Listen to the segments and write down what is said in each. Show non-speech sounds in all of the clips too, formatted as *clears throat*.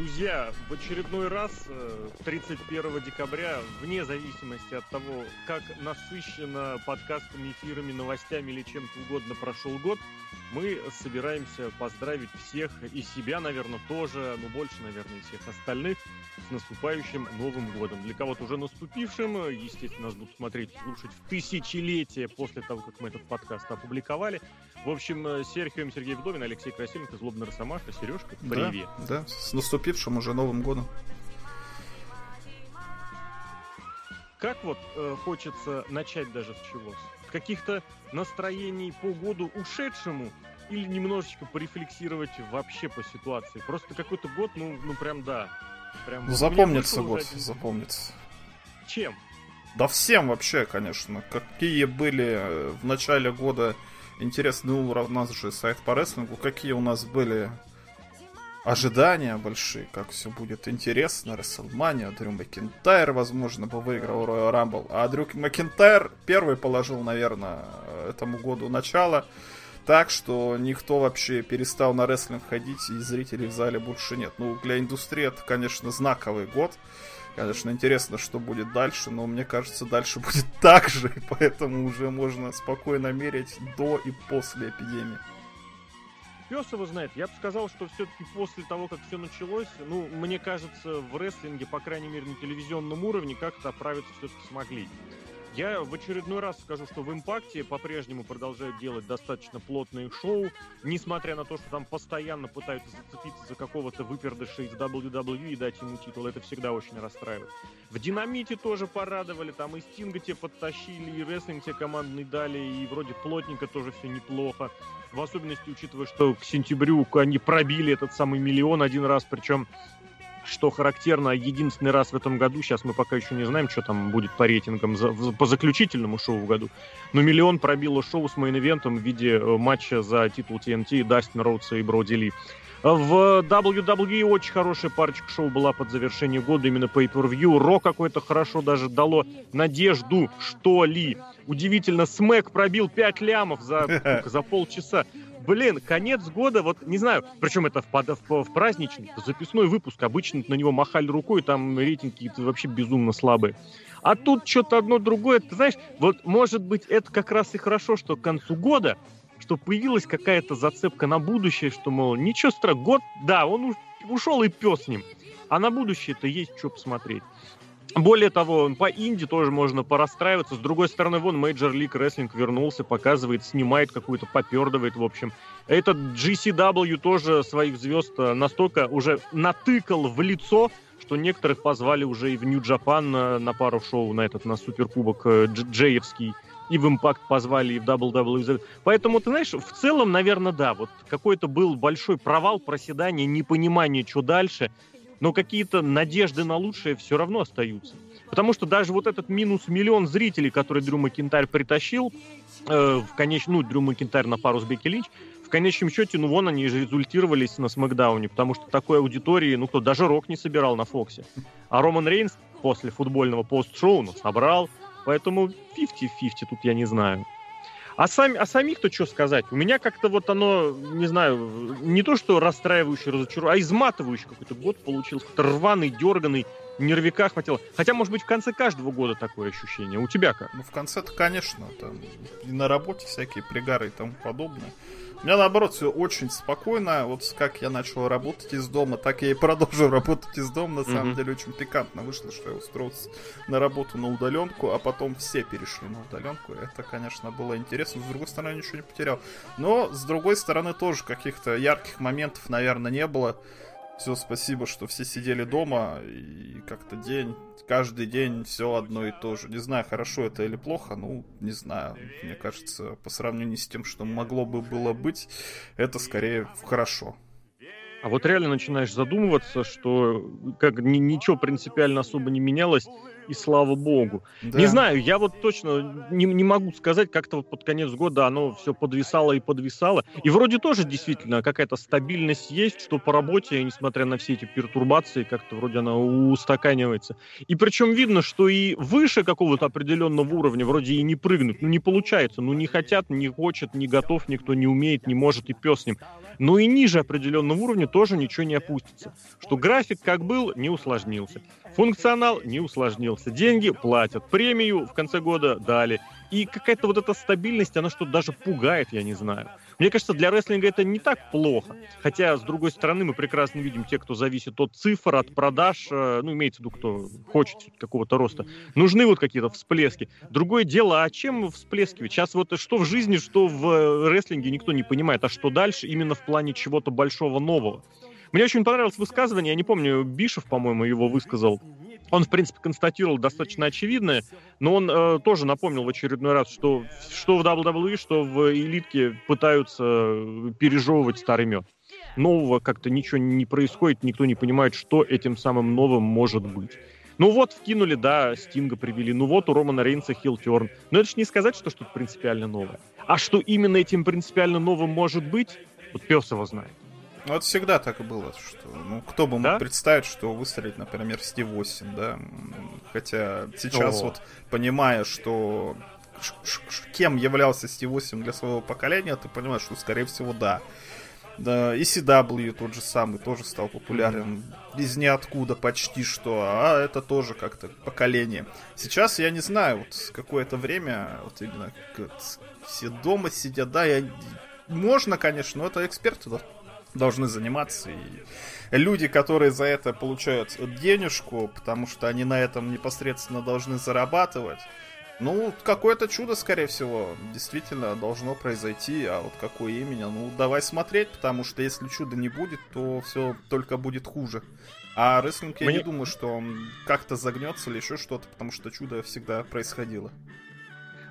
Друзья, в очередной раз, 31 э, декабря, вне зависимости от того, как насыщенно подкастами, эфирами, новостями или чем-то угодно прошел год, мы собираемся поздравить всех и себя, наверное, тоже, но больше, наверное, и всех остальных с наступающим Новым годом. Для кого-то уже наступившим, естественно, нас будут смотреть, слушать в тысячелетие после того, как мы этот подкаст опубликовали. В общем, Серхием Сергей Вдовин, Алексей Красильников, Злобный Росомаха, Сережка, привет. Да, да, с наступившим уже Новым годом. Как вот э, хочется начать даже с чего? С каких-то настроений по году ушедшему или немножечко порефлексировать вообще по ситуации? Просто какой-то год, ну, ну прям да. Прям, ну, запомнится год, один... запомнится. Чем? Да всем вообще, конечно. Какие были э, в начале года интересно, ну, у нас же сайт по рестлингу, какие у нас были ожидания большие, как все будет интересно, Расселмания, Дрю Макинтайр, возможно, бы выиграл Royal Rumble, а Дрю Макинтайр первый положил, наверное, этому году начало, так что никто вообще перестал на рестлинг ходить, и зрителей в зале больше нет. Ну, для индустрии это, конечно, знаковый год, Конечно, интересно, что будет дальше, но мне кажется, дальше будет *laughs* так же, поэтому уже можно спокойно мерить до и после эпидемии. Пес его знает. Я бы сказал, что все-таки после того, как все началось, ну, мне кажется, в рестлинге, по крайней мере, на телевизионном уровне, как-то оправиться все-таки смогли. Я в очередной раз скажу, что в «Импакте» по-прежнему продолжают делать достаточно плотные шоу, несмотря на то, что там постоянно пытаются зацепиться за какого-то выпердыша из WWE и дать ему титул. Это всегда очень расстраивает. В «Динамите» тоже порадовали, там и Стинга те подтащили, и рестлинг те командный дали, и вроде плотненько тоже все неплохо. В особенности, учитывая, что к сентябрю они пробили этот самый миллион один раз, причем что характерно, единственный раз в этом году, сейчас мы пока еще не знаем, что там будет по рейтингам за, по заключительному шоу в году, но миллион пробило шоу с мейн-ивентом в виде э, матча за титул TNT Дастин Роудса и Броди Ли. В WWE очень хорошая парочка шоу была под завершение года, именно Pay-Per-View. Ро какой-то хорошо даже дало надежду, что ли. Удивительно, Смэк пробил 5 лямов за, *laughs* за полчаса блин, конец года, вот не знаю, причем это в, в, в праздничный, записной выпуск, обычно на него махали рукой, там рейтинги вообще безумно слабые. А тут что-то одно другое, ты знаешь, вот может быть это как раз и хорошо, что к концу года, что появилась какая-то зацепка на будущее, что, мол, ничего страшного, год, да, он ушел и пес с ним, а на будущее-то есть что посмотреть. Более того, по инди тоже можно порастраиваться. С другой стороны, вон Major League Wrestling вернулся, показывает, снимает какую-то, попердывает, в общем. Этот GCW тоже своих звезд э, настолько уже натыкал в лицо, что некоторых позвали уже и в Нью-Джапан на, на пару шоу, на этот, на суперкубок э, Джеевский. И в Импакт позвали, и в WWE. Поэтому, ты знаешь, в целом, наверное, да, вот какой-то был большой провал, проседание, непонимание, что дальше но какие-то надежды на лучшее все равно остаются. Потому что даже вот этот минус миллион зрителей, который Дрю Макинтайр притащил, э, в конечном, ну, Дрю Макинтайр на пару с Бекки Линч, в конечном счете, ну, вон они же результировались на Смакдауне, потому что такой аудитории, ну, кто, даже Рок не собирал на Фоксе. А Роман Рейнс после футбольного пост-шоу, ну, собрал, поэтому 50-50 тут я не знаю. А, сами, а самих-то что сказать? У меня как-то вот оно, не знаю, не то что расстраивающий, разочаровывающий, а изматывающий какой-то год получился. Какой-то рваный, дерганый, нервика хватило. Хотя, может быть, в конце каждого года такое ощущение. У тебя как? Ну, в конце-то, конечно, там и на работе всякие пригары и тому подобное. У меня, наоборот, все очень спокойно. Вот как я начал работать из дома, так я и продолжу *laughs* работать из дома. На самом mm-hmm. деле, очень пикантно вышло, что я устроился на работу на удаленку, а потом все перешли на удаленку. Это, конечно, было интересно. С другой стороны, ничего не потерял. Но, с другой стороны, тоже каких-то ярких моментов, наверное, не было. Все, спасибо, что все сидели дома и как-то день, каждый день все одно и то же. Не знаю, хорошо это или плохо, ну, не знаю. Мне кажется, по сравнению с тем, что могло бы было быть, это скорее хорошо. А вот реально начинаешь задумываться, что как ни, ничего принципиально особо не менялось, и слава богу. Да. Не знаю, я вот точно не, не могу сказать, как-то вот под конец года оно все подвисало и подвисало. И вроде тоже действительно какая-то стабильность есть, что по работе, несмотря на все эти пертурбации, как-то вроде она устаканивается. И причем видно, что и выше какого-то определенного уровня вроде и не прыгнуть, ну не получается, ну не хотят, не хочет, не готов, никто не умеет, не может и пес с ним. Но и ниже определенного уровня тоже ничего не опустится. Что график как был, не усложнился. Функционал не усложнился. Деньги платят. Премию в конце года дали. И какая-то вот эта стабильность, она что-то даже пугает, я не знаю. Мне кажется, для рестлинга это не так плохо. Хотя, с другой стороны, мы прекрасно видим те, кто зависит от цифр, от продаж, э, ну, имеется в виду, кто хочет какого-то роста. Нужны вот какие-то всплески. Другое дело, а чем всплескивать? Сейчас вот что в жизни, что в э, рестлинге никто не понимает, а что дальше именно в плане чего-то большого нового. Мне очень понравилось высказывание, я не помню, Бишев, по-моему, его высказал. Он, в принципе, констатировал достаточно очевидное, но он э, тоже напомнил в очередной раз, что что в WWE, что в элитке пытаются э, пережевывать старый мед. Нового как-то ничего не происходит, никто не понимает, что этим самым новым может быть. Ну вот, вкинули, да, Стинга привели. Ну вот, у Романа Рейнса хилтерн. Но это же не сказать, что что-то принципиально новое. А что именно этим принципиально новым может быть, вот пес его знает. Ну, это всегда так и было, что, ну, кто бы мог да? представить, что выстрелит, например, Стив 8, да, хотя сейчас О. вот, понимая, что кем являлся Стив 8 для своего поколения, ты понимаешь, что, скорее всего, да. Да, и CW тот же самый тоже стал популярен mm-hmm. из ниоткуда почти что, а это тоже как-то поколение. Сейчас я не знаю, вот какое-то время, вот именно как, все дома сидят, да, я можно, конечно, но это эксперты должны заниматься. И люди, которые за это получают денежку, потому что они на этом непосредственно должны зарабатывать, ну, какое-то чудо, скорее всего, действительно должно произойти, а вот какое именно, ну, давай смотреть, потому что если чуда не будет, то все только будет хуже. А рестлинг, я Мне... не думаю, что он как-то загнется или еще что-то, потому что чудо всегда происходило.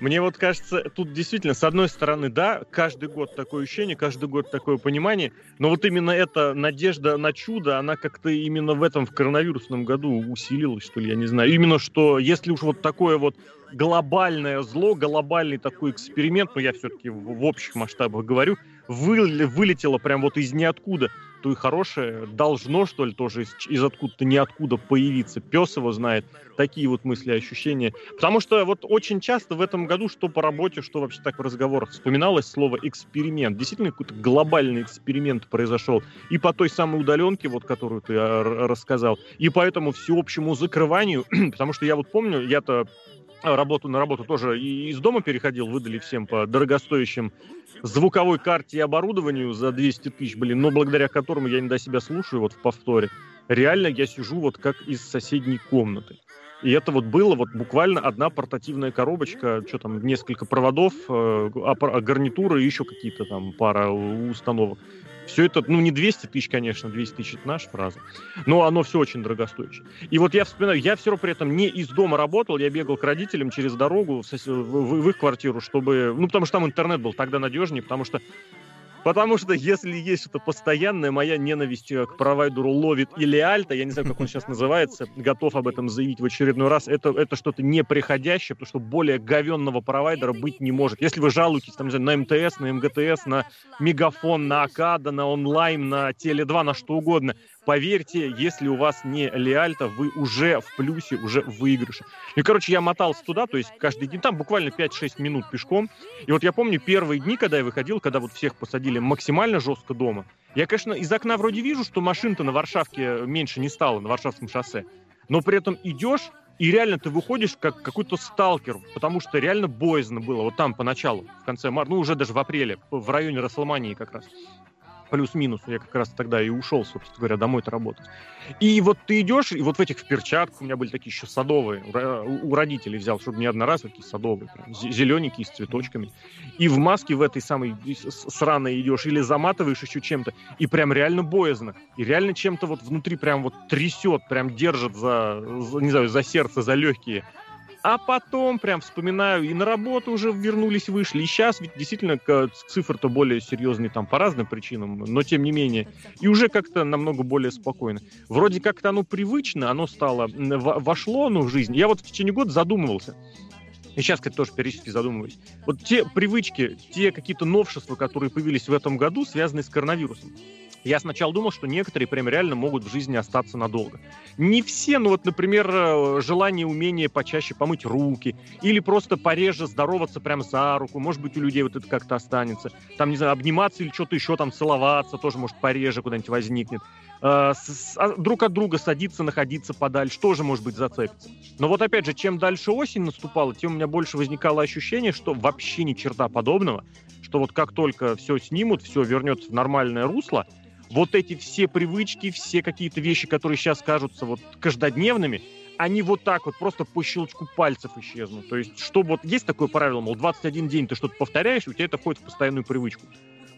Мне вот кажется, тут действительно, с одной стороны, да, каждый год такое ощущение, каждый год такое понимание, но вот именно эта надежда на чудо, она как-то именно в этом, в коронавирусном году усилилась, что ли, я не знаю. Именно что, если уж вот такое вот глобальное зло, глобальный такой эксперимент, но я все-таки в, в общих масштабах говорю, вы, вылетело прям вот из ниоткуда, то и хорошее должно, что ли, тоже из, из откуда-то ниоткуда появиться. Пес его знает. Такие вот мысли, ощущения. Потому что вот очень часто в этом году, что по работе, что вообще так в разговорах, вспоминалось слово эксперимент. Действительно, какой-то глобальный эксперимент произошел. И по той самой удаленке, вот которую ты а, рассказал, и по этому всеобщему закрыванию, *clears throat* потому что я вот помню, я-то работу на работу тоже и из дома переходил, выдали всем по дорогостоящим звуковой карте и оборудованию за 200 тысяч, блин, но благодаря которому я иногда себя слушаю вот в повторе. Реально я сижу вот как из соседней комнаты. И это вот было вот буквально одна портативная коробочка, что там, несколько проводов, э, гарнитуры и еще какие-то там пара установок. Все это, ну, не 200 тысяч, конечно, 200 тысяч это наша фраза, но оно все очень дорогостоящее. И вот я вспоминаю, я все равно при этом не из дома работал, я бегал к родителям через дорогу в, в, в их квартиру, чтобы, ну, потому что там интернет был тогда надежнее, потому что Потому что если есть что-то постоянное, моя ненависть к провайдеру ловит или альта, я не знаю, как он сейчас называется, готов об этом заявить в очередной раз, это, это что-то неприходящее, потому что более говенного провайдера быть не может. Если вы жалуетесь там, не знаю, на МТС, на МГТС, на Мегафон, на Акада, на онлайн, на Теле2, на что угодно, Поверьте, если у вас не Леальта, вы уже в плюсе, уже в выигрыше. И, короче, я мотался туда, то есть каждый день, там буквально 5-6 минут пешком. И вот я помню первые дни, когда я выходил, когда вот всех посадили максимально жестко дома, я, конечно, из окна вроде вижу, что машин-то на Варшавке меньше не стало, на Варшавском шоссе. Но при этом идешь, и реально ты выходишь как какой-то сталкер, потому что реально боязно было. Вот там поначалу, в конце марта, ну уже даже в апреле, в районе Расселмании как раз плюс-минус. Я как раз тогда и ушел, собственно говоря, домой-то работать. И вот ты идешь, и вот в этих перчатках, у меня были такие еще садовые, у родителей взял, чтобы не одноразовые, такие садовые, прям, зелененькие, с цветочками. И в маске в этой самой сраной идешь, или заматываешь еще чем-то, и прям реально боязно. И реально чем-то вот внутри прям вот трясет, прям держит за, за не знаю, за сердце, за легкие. А потом прям вспоминаю, и на работу уже вернулись, вышли. И сейчас ведь действительно цифры-то более серьезные там по разным причинам, но тем не менее. И уже как-то намного более спокойно. Вроде как-то оно привычно, оно стало, вошло оно в жизнь. Я вот в течение года задумывался. И сейчас, кстати, тоже периодически задумываюсь. Вот те привычки, те какие-то новшества, которые появились в этом году, связанные с коронавирусом. Я сначала думал, что некоторые прям реально могут в жизни остаться надолго. Не все, ну вот, например, э, желание, умение почаще помыть руки, или просто пореже здороваться прям за руку, может быть, у людей вот это как-то останется. Там, не знаю, обниматься или что-то еще там целоваться, тоже, может, пореже куда-нибудь возникнет. Э, а, друг от друга садиться, находиться подальше, тоже, может быть, зацепиться. Но вот опять же, чем дальше осень наступала, тем у меня больше возникало ощущение, что вообще ни черта подобного, что вот как только все снимут, все вернется в нормальное русло, вот эти все привычки, все какие-то вещи, которые сейчас кажутся вот каждодневными, они вот так вот просто по щелчку пальцев исчезнут. То есть, что вот есть такое правило, мол, 21 день ты что-то повторяешь, у тебя это входит в постоянную привычку.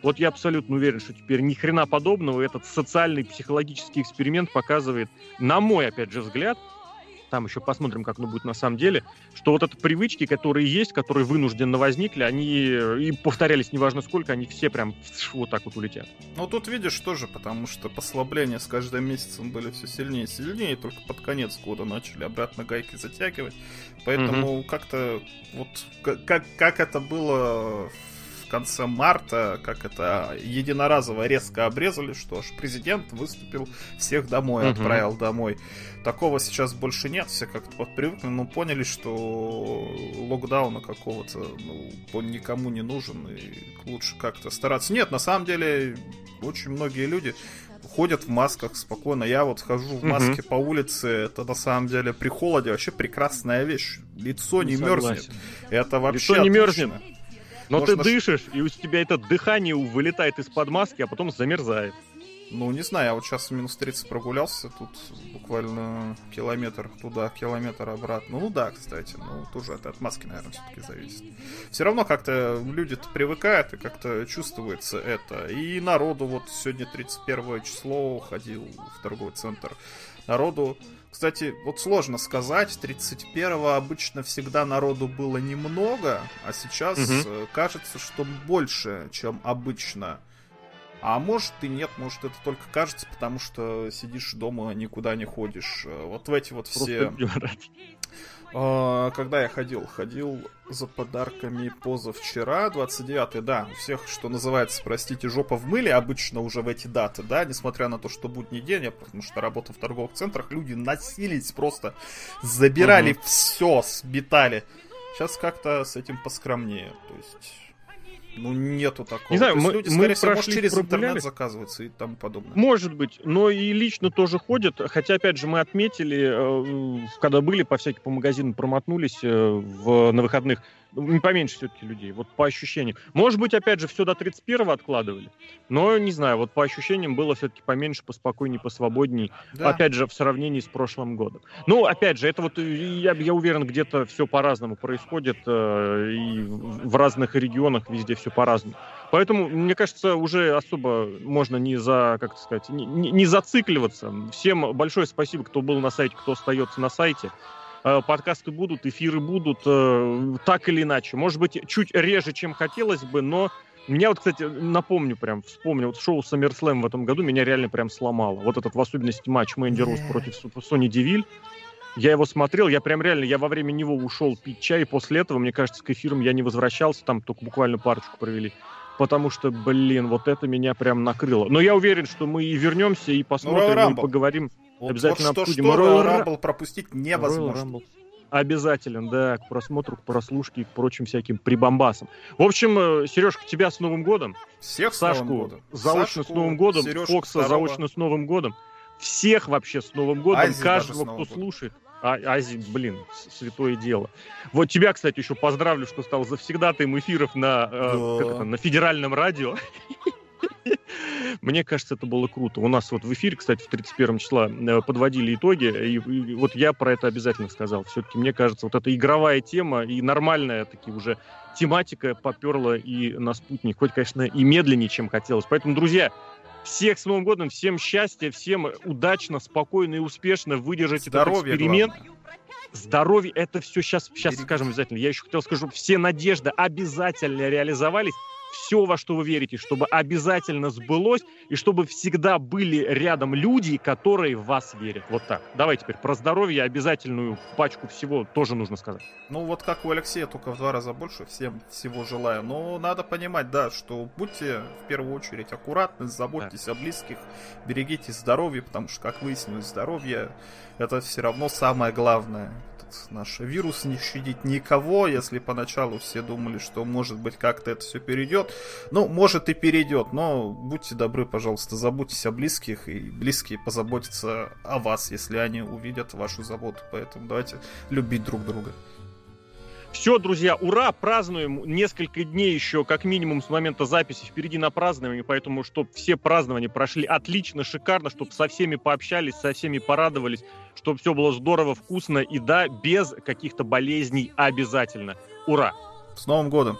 Вот я абсолютно уверен, что теперь ни хрена подобного этот социальный психологический эксперимент показывает, на мой, опять же, взгляд, там еще посмотрим, как оно будет на самом деле, что вот это привычки, которые есть, которые вынужденно возникли, они и повторялись неважно сколько, они все прям вот так вот улетят. Ну тут видишь тоже, потому что послабления с каждым месяцем были все сильнее и сильнее, и только под конец года начали обратно гайки затягивать. Поэтому угу. как-то вот как, как это было в конце марта, как это единоразово резко обрезали, что аж президент выступил, всех домой угу. отправил домой. Такого сейчас больше нет, все как-то привыкли, но поняли, что локдауна какого-то ну, он никому не нужен, и лучше как-то стараться. Нет, на самом деле, очень многие люди ходят в масках спокойно. Я вот хожу в маске угу. по улице, это на самом деле при холоде вообще прекрасная вещь. Лицо не, не мерзнет. Это вообще Лицо не отлично. мерзнет. Но ты дышишь, и у тебя это дыхание вылетает из-под маски, а потом замерзает. Ну, не знаю, я вот сейчас минус 30 прогулялся, тут буквально километр туда, километр обратно. Ну да, кстати, ну тоже это от маски, наверное, все-таки зависит. Все равно как-то люди-то привыкают, и как-то чувствуется это. И народу, вот сегодня 31 число, ходил в торговый центр. Народу кстати, вот сложно сказать, 31-го обычно всегда народу было немного, а сейчас угу. кажется, что больше, чем обычно. А может и нет, может это только кажется, потому что сидишь дома, никуда не ходишь. Э, вот в эти вот все... *laughs* А, когда я ходил? Ходил за подарками позавчера, 29-й, да, у всех, что называется, простите, жопа в мыле обычно уже в эти даты, да, несмотря на то, что будний день, я потому что работал в торговых центрах, люди носились просто, забирали угу. все, сбитали. Сейчас как-то с этим поскромнее, то есть ну, нету такого. Не знаю, мы, люди, мы всего, может, через интернет заказываются и тому подобное. Может быть, но и лично тоже ходят. Хотя, опять же, мы отметили, э, когда были по всяким по магазинам, промотнулись э, в, на выходных, не поменьше все-таки людей, вот по ощущениям. Может быть, опять же, все до 31-го откладывали, но, не знаю, вот по ощущениям было все-таки поменьше, поспокойнее, посвободней, да. опять же, в сравнении с прошлым годом. Ну, опять же, это вот, я, я уверен, где-то все по-разному происходит, э, и в разных регионах везде все по-разному. Поэтому, мне кажется, уже особо можно не за, как сказать, не, не зацикливаться. Всем большое спасибо, кто был на сайте, кто остается на сайте. Э, подкасты будут, эфиры будут, э, так или иначе. Может быть, чуть реже, чем хотелось бы, но меня вот, кстати, напомню прям, вспомню, вот шоу SummerSlam в этом году меня реально прям сломало. Вот этот, в особенности, матч Мэнди Рос против Сони Девиль. Я его смотрел, я прям реально, я во время него ушел пить чай, и после этого, мне кажется, к эфирам я не возвращался, там только буквально парочку провели. Потому что, блин, вот это меня прям накрыло. Но я уверен, что мы и вернемся, и посмотрим, ну, и поговорим. Вот, Обязательно вот обсудим. Что, Royal Rumble пропустить невозможно. Обязателен, да, к просмотру, к прослушке и к прочим всяким прибамбасам. В общем, э, Сережка, тебя с Новым годом. Всех Сашку с Новым годом. заочно Сашку, с Новым годом. Сережку Фокса второго. заочно с Новым годом. Всех вообще с Новым годом. Азии Каждого, кто годом. слушает. А, Азии, блин, святое дело. Вот тебя, кстати, еще поздравлю, что стал завсегдатаем эфиров на, э, да. это, на федеральном радио. *laughs* *laughs* Мне кажется, это было круто. У нас вот в эфире, кстати, в 31 числа э, подводили итоги, и, и вот я про это обязательно сказал. Все-таки мне кажется, вот эта игровая тема и нормальная таки уже тематика поперла и на спутник, хоть, конечно, и медленнее, чем хотелось. Поэтому, друзья, всех с Новым годом, всем счастья, всем удачно, спокойно и успешно выдержать Здоровье, этот эксперимент. Главное. здоровье, это все сейчас, сейчас скажем обязательно. Я еще хотел скажу, все надежды обязательно реализовались все, во что вы верите, чтобы обязательно сбылось, и чтобы всегда были рядом люди, которые в вас верят. Вот так. Давай теперь про здоровье обязательную пачку всего тоже нужно сказать. Ну, вот как у Алексея, только в два раза больше. Всем всего желаю. Но надо понимать, да, что будьте в первую очередь аккуратны, заботьтесь да. о близких, берегите здоровье, потому что, как выяснилось, здоровье это все равно самое главное наш вирус не щадит никого, если поначалу все думали, что может быть как-то это все перейдет. Ну, может и перейдет, но будьте добры, пожалуйста, заботьтесь о близких, и близкие позаботятся о вас, если они увидят вашу заботу. Поэтому давайте любить друг друга. Все, друзья, ура, празднуем несколько дней еще, как минимум, с момента записи впереди на празднование, поэтому, чтобы все празднования прошли отлично, шикарно, чтобы со всеми пообщались, со всеми порадовались, чтобы все было здорово, вкусно и, да, без каких-то болезней обязательно. Ура! С Новым годом!